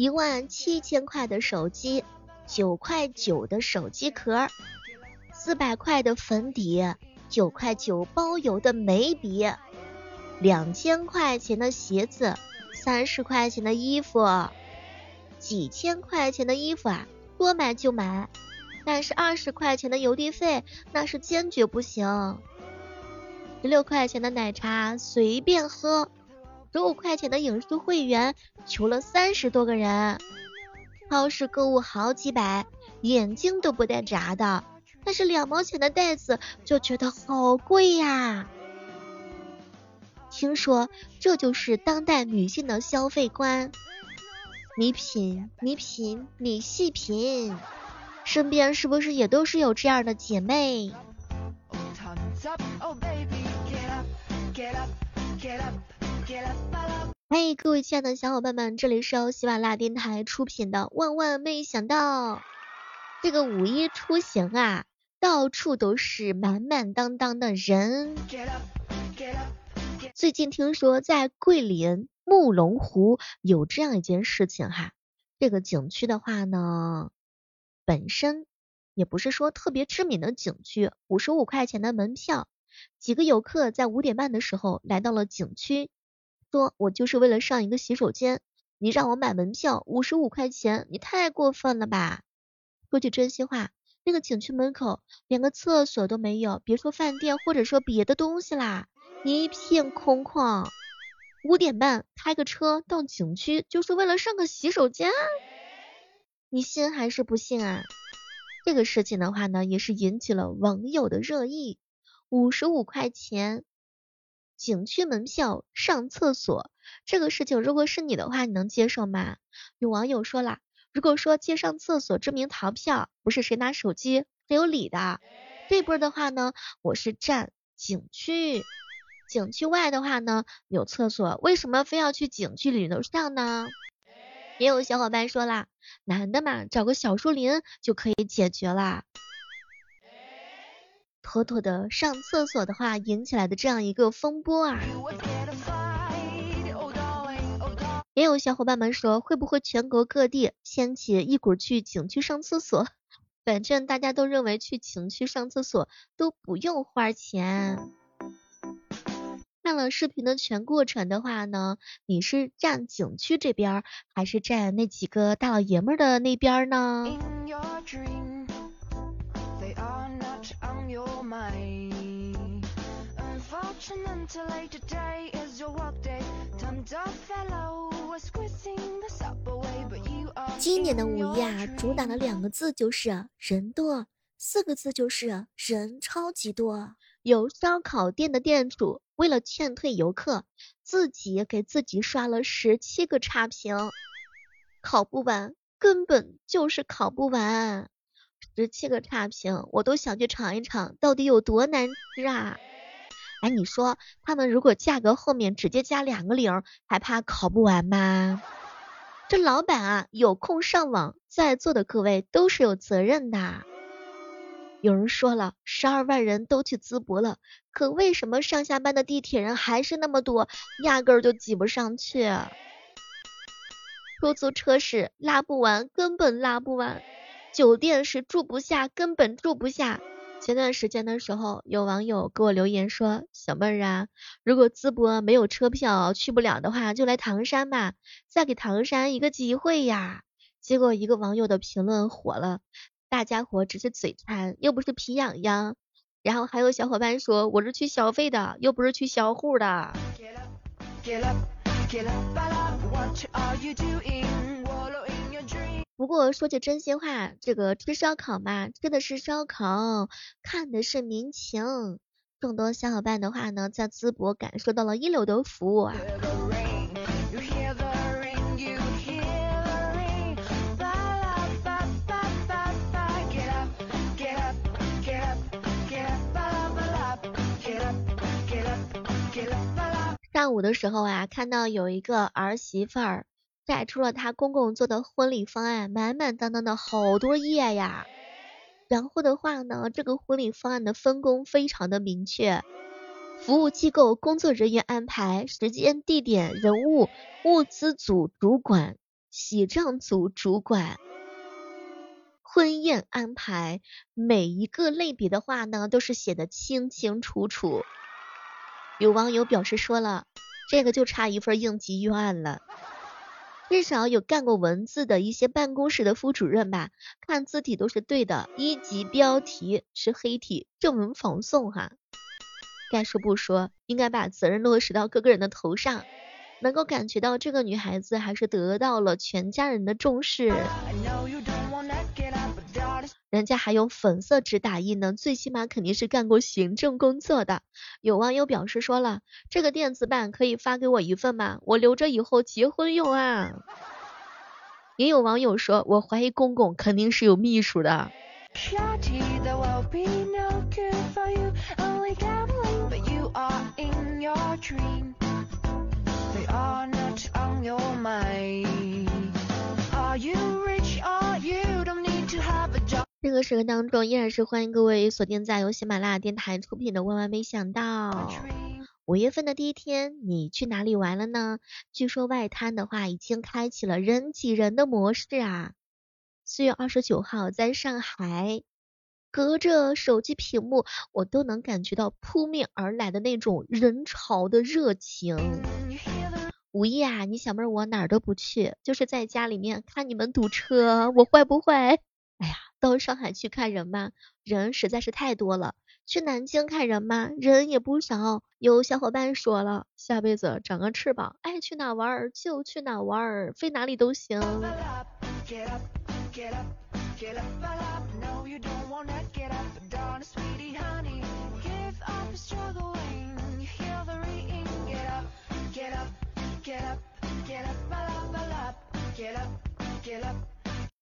一万七千块的手机，九块九的手机壳，四百块的粉底，九块九包邮的眉笔，两千块钱的鞋子，三十块钱的衣服，几千块钱的衣服啊，多买就买，但是二十块钱的邮递费那是坚决不行。十六块钱的奶茶随便喝。十五块钱的影视会员，求了三十多个人。超市购物好几百，眼睛都不带眨的。但是两毛钱的袋子就觉得好贵呀。听说这就是当代女性的消费观。你品，你品，你细品，身边是不是也都是有这样的姐妹？嘿，各位亲爱的小伙伴们，这里是由喜马拉雅电台出品的《万万没想到》。这个五一出行啊，到处都是满满当当的人。最近听说在桂林慕龙湖有这样一件事情哈，这个景区的话呢，本身也不是说特别知名的景区，五十五块钱的门票，几个游客在五点半的时候来到了景区。说我就是为了上一个洗手间，你让我买门票五十五块钱，你太过分了吧？说句真心话，那个景区门口连个厕所都没有，别说饭店或者说别的东西啦，一片空旷。五点半开个车到景区就是为了上个洗手间，你信还是不信啊？这个事情的话呢，也是引起了网友的热议，五十五块钱。景区门票上厕所这个事情，如果是你的话，你能接受吗？有网友说了，如果说借上厕所证明逃票，不是谁拿手机谁有理的。这波的话呢，我是站景区，景区外的话呢有厕所，为什么非要去景区里头上呢？也有小伙伴说了，男的嘛，找个小树林就可以解决了。妥妥的上厕所的话引起来的这样一个风波啊！也有小伙伴们说，会不会全国各地掀起一股去景区上厕所？反正大家都认为去景区上厕所都不用花钱。看了视频的全过程的话呢，你是站景区这边，还是站那几个大老爷们的那边呢？今年的五一啊，主打的两个字就是人多，四个字就是人超级多。有烧烤店的店主为了劝退游客，自己给自己刷了十七个差评，考不完，根本就是考不完。十七个差评，我都想去尝一尝，到底有多难吃啊！哎，你说他们如果价格后面直接加两个零，还怕考不完吗？这老板啊，有空上网，在座的各位都是有责任的。有人说了，十二万人都去淄博了，可为什么上下班的地铁人还是那么多，压根儿就挤不上去？出租车是拉不完，根本拉不完。酒店是住不下，根本住不下。前段时间的时候，有网友给我留言说：“小妹儿啊，如果淄博没有车票去不了的话，就来唐山吧，再给唐山一个机会呀。”结果一个网友的评论火了，大家伙只是嘴馋，又不是皮痒痒。然后还有小伙伴说：“我是去消费的，又不是去销户的。”不过说句真心话，这个吃烧烤嘛，吃的是烧烤，看的是民情。众多小伙伴的话呢，在淄博感受到了一流的服务啊。上午的时候啊，看到有一个儿媳妇儿。晒出了他公公做的婚礼方案，满满当当的好多页呀。然后的话呢，这个婚礼方案的分工非常的明确，服务机构工作人员安排时间、地点、人物、物资组主管，喜账组主管。婚宴安排每一个类别的话呢，都是写的清清楚楚。有网友表示说了，这个就差一份应急预案了。至少有干过文字的一些办公室的副主任吧，看字体都是对的，一级标题是黑体，正文仿宋哈。该说不说，应该把责任落实到各个人的头上，能够感觉到这个女孩子还是得到了全家人的重视。人家还用粉色纸打印呢，最起码肯定是干过行政工作的。有网友表示说了，这个电子版可以发给我一份吗？我留着以后结婚用啊。也有网友说，我怀疑公公肯定是有秘书的。这个时刻当中，依然是欢迎各位锁定在由喜马拉雅电台出品的《万万没想到》。五月份的第一天，你去哪里玩了呢？据说外滩的话已经开启了人挤人的模式啊。四月二十九号，在上海，隔着手机屏幕，我都能感觉到扑面而来的那种人潮的热情。五一啊，你小妹我哪儿都不去，就是在家里面看你们堵车，我坏不坏？哎呀，到上海去看人嘛，人实在是太多了。去南京看人嘛，人也不少。有小伙伴说了，下辈子长个翅膀，爱去哪玩就去哪玩，飞哪里都行。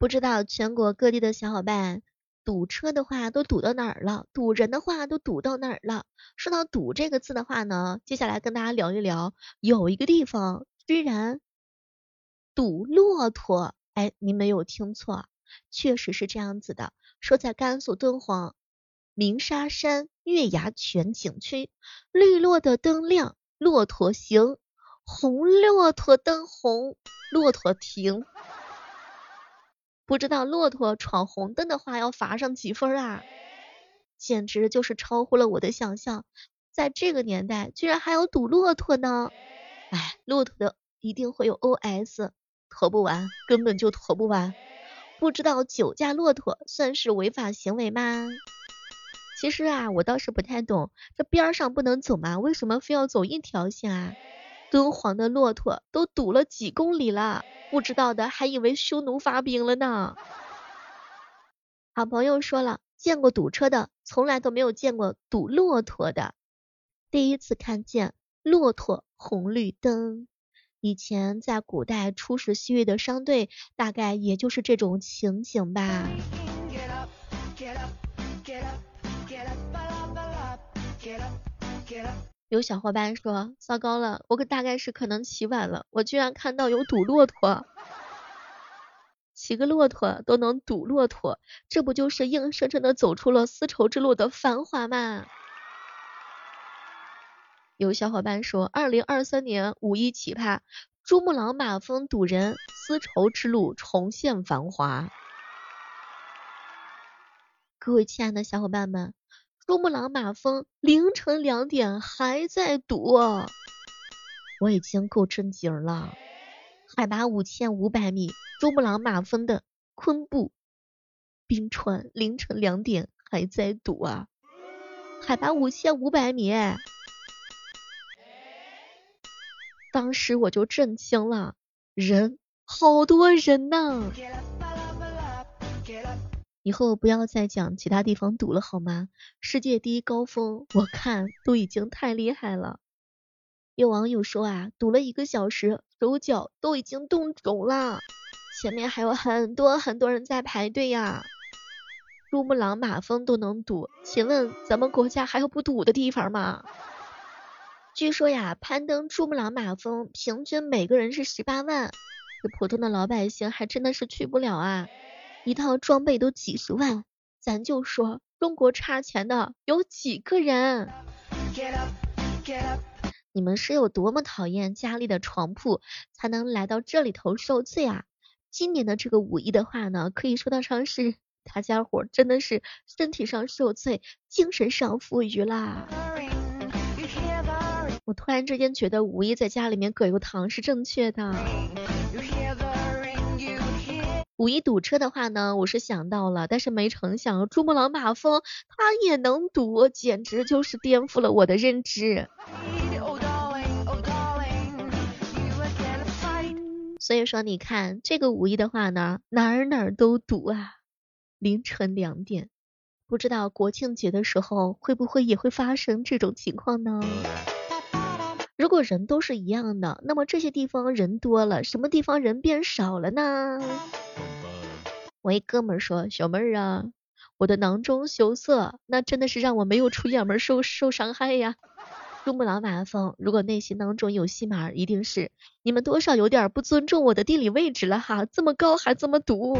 不知道全国各地的小伙伴堵车的话都堵到哪儿了？堵人的话都堵到哪儿了？说到堵这个字的话呢，接下来跟大家聊一聊，有一个地方居然堵骆驼。哎，您没有听错，确实是这样子的。说在甘肃敦煌鸣沙山月牙泉景区，绿骆的灯亮，骆驼行；红骆驼灯红，骆驼停。不知道骆驼闯红灯的话要罚上几分啊？简直就是超乎了我的想象，在这个年代居然还有堵骆驼呢！哎，骆驼的一定会有 OS，驮不完，根本就驮不完。不知道酒驾骆驼算是违法行为吗？其实啊，我倒是不太懂，这边上不能走吗？为什么非要走一条线啊？敦煌的骆驼都堵了几公里了。不知道的还以为匈奴发兵了呢。好朋友说了，见过堵车的，从来都没有见过堵骆驼的。第一次看见骆驼红绿灯，以前在古代出使西域的商队，大概也就是这种情形吧。有小伙伴说，糟糕了，我可大概是可能起晚了，我居然看到有堵骆驼，骑个骆驼都能堵骆驼，这不就是硬生生的走出了丝绸之路的繁华吗？有小伙伴说，二零二三年五一奇葩，珠穆朗玛峰堵人，丝绸之路重现繁华。各位亲爱的小伙伴们。珠穆朗玛峰凌晨两点还在堵，我已经够震惊了。海拔五千五百米，珠穆朗玛峰的昆布冰川凌晨两点还在堵啊！海拔五千五百米，当时我就震惊了，人好多人呐！以后不要再讲其他地方堵了好吗？世界第一高峰，我看都已经太厉害了。有网友说啊，堵了一个小时，手脚都已经冻肿了，前面还有很多很多人在排队呀。珠穆朗玛峰都能堵，请问咱们国家还有不堵的地方吗？据说呀，攀登珠穆朗玛峰平均每个人是十八万，这普通的老百姓还真的是去不了啊。一套装备都几十万，咱就说中国差钱的有几个人？你们是有多么讨厌家里的床铺，才能来到这里头受罪啊？今年的这个五一的话呢，可以说得上是大家伙真的是身体上受罪，精神上富裕啦。我突然之间觉得五一在家里面葛优躺是正确的。五一堵车的话呢，我是想到了，但是没成想珠穆朗玛峰它也能堵，简直就是颠覆了我的认知。所以说，你看这个五一的话呢，哪儿哪儿都堵啊！凌晨两点，不知道国庆节的时候会不会也会发生这种情况呢？如果人都是一样的，那么这些地方人多了，什么地方人变少了呢？我一哥们说：“小妹儿啊，我的囊中羞涩，那真的是让我没有出远门受受伤害呀。”珠穆朗玛峰，如果内心当中有戏码，一定是你们多少有点不尊重我的地理位置了哈，这么高还这么堵。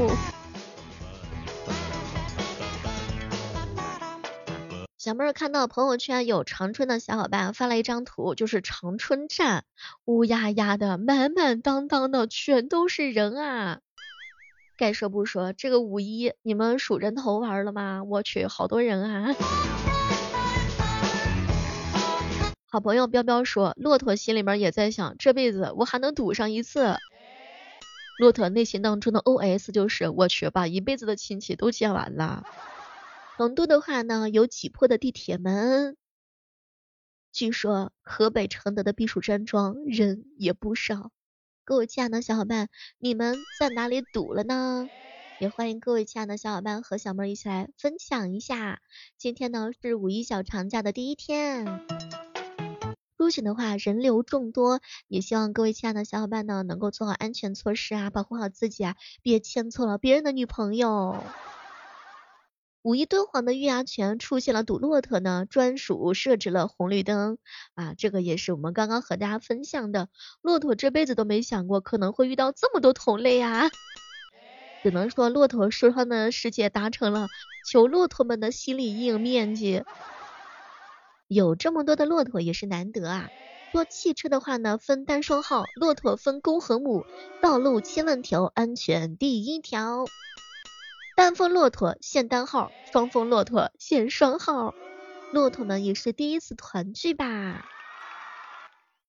小妹儿看到朋友圈有长春的小伙伴发了一张图，就是长春站乌压压的，满满当当的，全都是人啊。该说不说，这个五一你们数人头玩了吗？我去，好多人啊。好朋友彪彪说，骆驼心里面也在想，这辈子我还能赌上一次。骆驼内心当中的 OS 就是，我去，把一辈子的亲戚都见完了。成都的话呢，有几破的地铁门。据说河北承德的避暑山庄人也不少。各位亲爱的小伙伴，你们在哪里堵了呢？也欢迎各位亲爱的小伙伴和小妹一起来分享一下。今天呢是五一小长假的第一天。出行的话，人流众多，也希望各位亲爱的小伙伴呢，能够做好安全措施啊，保护好自己啊，别牵错了别人的女朋友。五一敦煌的月牙泉出现了堵骆驼呢，专属设置了红绿灯啊，这个也是我们刚刚和大家分享的。骆驼这辈子都没想过可能会遇到这么多同类啊，只能说骆驼受伤的世界达成了求骆驼们的心理阴影面积。有这么多的骆驼也是难得啊！坐汽车的话呢，分单双号；骆驼分公和母。道路千万条，安全第一条。单峰骆驼限单号，双峰骆驼限双号。骆驼们也是第一次团聚吧？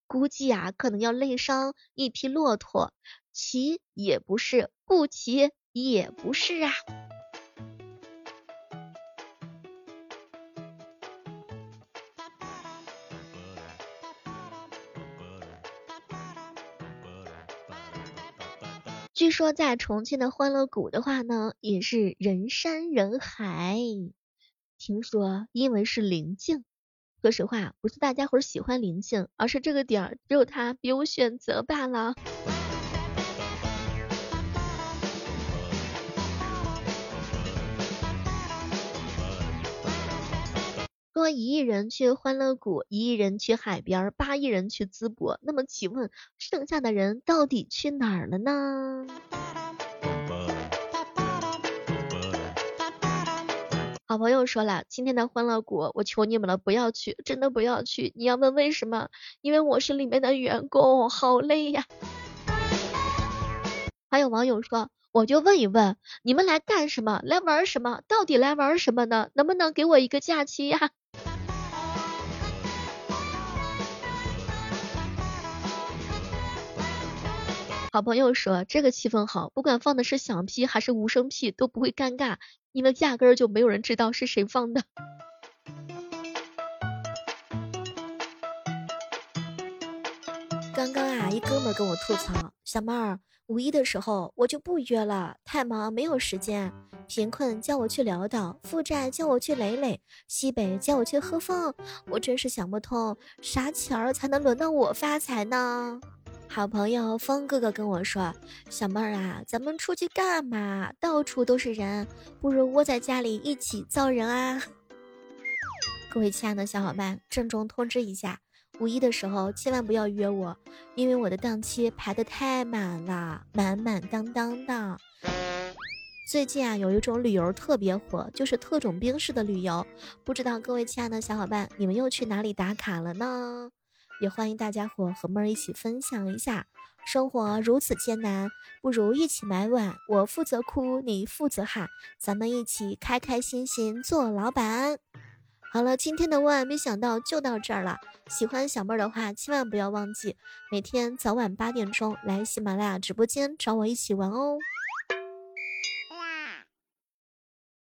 估计啊，可能要累伤一匹骆驼，骑也不是，不骑也不是啊。据说在重庆的欢乐谷的话呢，也是人山人海。听说因为是临近，说实话不是大家伙儿喜欢临近，而是这个点儿只有他别无选择罢了。说一亿人去欢乐谷，一亿人去海边，八亿人去淄博，那么请问剩下的人到底去哪儿了呢？好朋友说了，今天的欢乐谷，我求你们了，不要去，真的不要去。你要问为什么？因为我是里面的员工，好累呀。还有网友说，我就问一问，你们来干什么？来玩什么？到底来玩什么呢？能不能给我一个假期呀？好朋友说这个气氛好，不管放的是响屁还是无声屁都不会尴尬，因为压根儿就没有人知道是谁放的。刚刚啊，一哥们跟我吐槽，小妹儿，五一的时候我就不约了，太忙没有时间。贫困叫我去潦倒，负债叫我去累累，西北叫我去喝风，我真是想不通，啥钱儿才能轮到我发财呢？好朋友风哥哥跟我说：“小妹儿啊，咱们出去干嘛？到处都是人，不如窝在家里一起造人啊！”各位亲爱的小伙伴，郑重通知一下，五一的时候千万不要约我，因为我的档期排的太满了，满满当当的。最近啊，有一种旅游特别火，就是特种兵式的旅游，不知道各位亲爱的小伙伴，你们又去哪里打卡了呢？也欢迎大家伙和妹儿一起分享一下。生活如此艰难，不如一起买碗，我负责哭，你负责喊，咱们一起开开心心做老板。好了，今天的万万没想到就到这儿了。喜欢小妹儿的话，千万不要忘记每天早晚八点钟来喜马拉雅直播间找我一起玩哦。